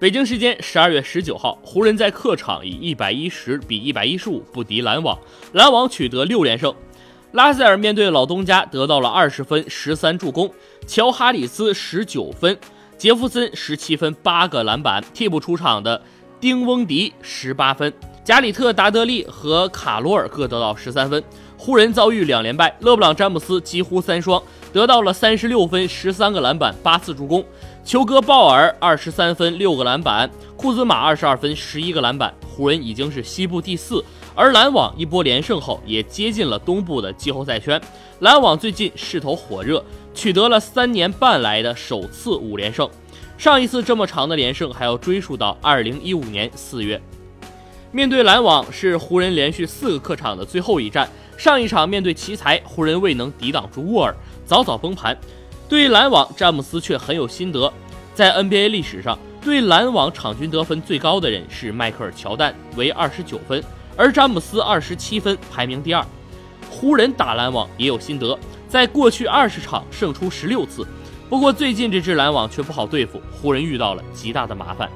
北京时间十二月十九号，湖人在客场以一百一十比一百一十五不敌篮网，篮网取得六连胜。拉塞尔面对老东家得到了二十分、十三助攻，乔哈里斯十九分，杰弗森十七分、八个篮板。替补出场的丁翁迪十八分，加里特·达德利和卡罗尔各得到十三分。湖人遭遇两连败，勒布朗·詹姆斯几乎三双，得到了三十六分、十三个篮板、八次助攻。球哥鲍尔二十三分六个篮板，库兹马二十二分十一个篮板。湖人已经是西部第四，而篮网一波连胜后也接近了东部的季后赛圈。篮网最近势头火热，取得了三年半来的首次五连胜。上一次这么长的连胜还要追溯到二零一五年四月。面对篮网是湖人连续四个客场的最后一战。上一场面对奇才，湖人未能抵挡住沃尔，早早崩盘。对篮网，詹姆斯却很有心得。在 NBA 历史上，对篮网场均得分最高的人是迈克尔·乔丹，为二十九分，而詹姆斯二十七分，排名第二。湖人打篮网也有心得，在过去二十场胜出十六次，不过最近这支篮网却不好对付，湖人遇到了极大的麻烦。